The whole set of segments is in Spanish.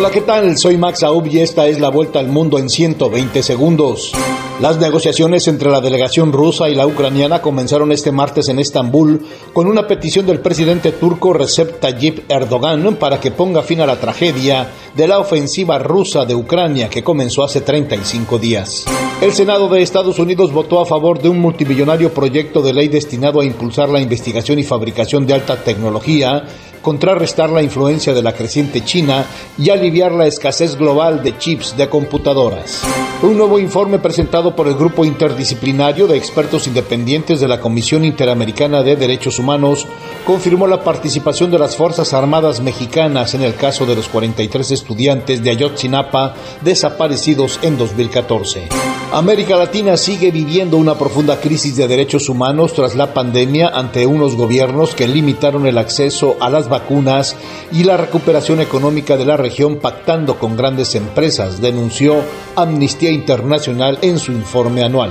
Hola, ¿qué tal? Soy Max Aub y esta es la vuelta al mundo en 120 segundos. Las negociaciones entre la delegación rusa y la ucraniana comenzaron este martes en Estambul con una petición del presidente turco Recep Tayyip Erdogan para que ponga fin a la tragedia de la ofensiva rusa de Ucrania que comenzó hace 35 días. El Senado de Estados Unidos votó a favor de un multimillonario proyecto de ley destinado a impulsar la investigación y fabricación de alta tecnología contrarrestar la influencia de la creciente China y aliviar la escasez global de chips de computadoras. Un nuevo informe presentado por el Grupo Interdisciplinario de Expertos Independientes de la Comisión Interamericana de Derechos Humanos confirmó la participación de las Fuerzas Armadas mexicanas en el caso de los 43 estudiantes de Ayotzinapa desaparecidos en 2014. América Latina sigue viviendo una profunda crisis de derechos humanos tras la pandemia ante unos gobiernos que limitaron el acceso a las vacunas y la recuperación económica de la región pactando con grandes empresas, denunció Amnistía Internacional en su informe anual.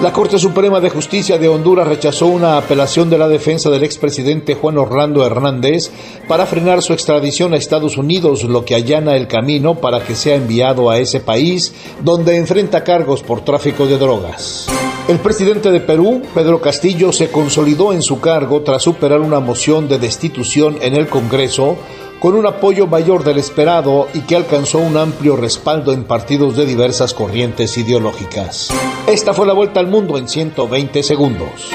La Corte Suprema de Justicia de Honduras rechazó una apelación de la defensa del expresidente Juan Orlando Hernández para frenar su extradición a Estados Unidos, lo que allana el camino para que sea enviado a ese país donde enfrenta cargos por tráfico de drogas. El presidente de Perú, Pedro Castillo, se consolidó en su cargo tras superar una moción de destitución en el Congreso con un apoyo mayor del esperado y que alcanzó un amplio respaldo en partidos de diversas corrientes ideológicas. Esta fue la vuelta al mundo en 120 segundos.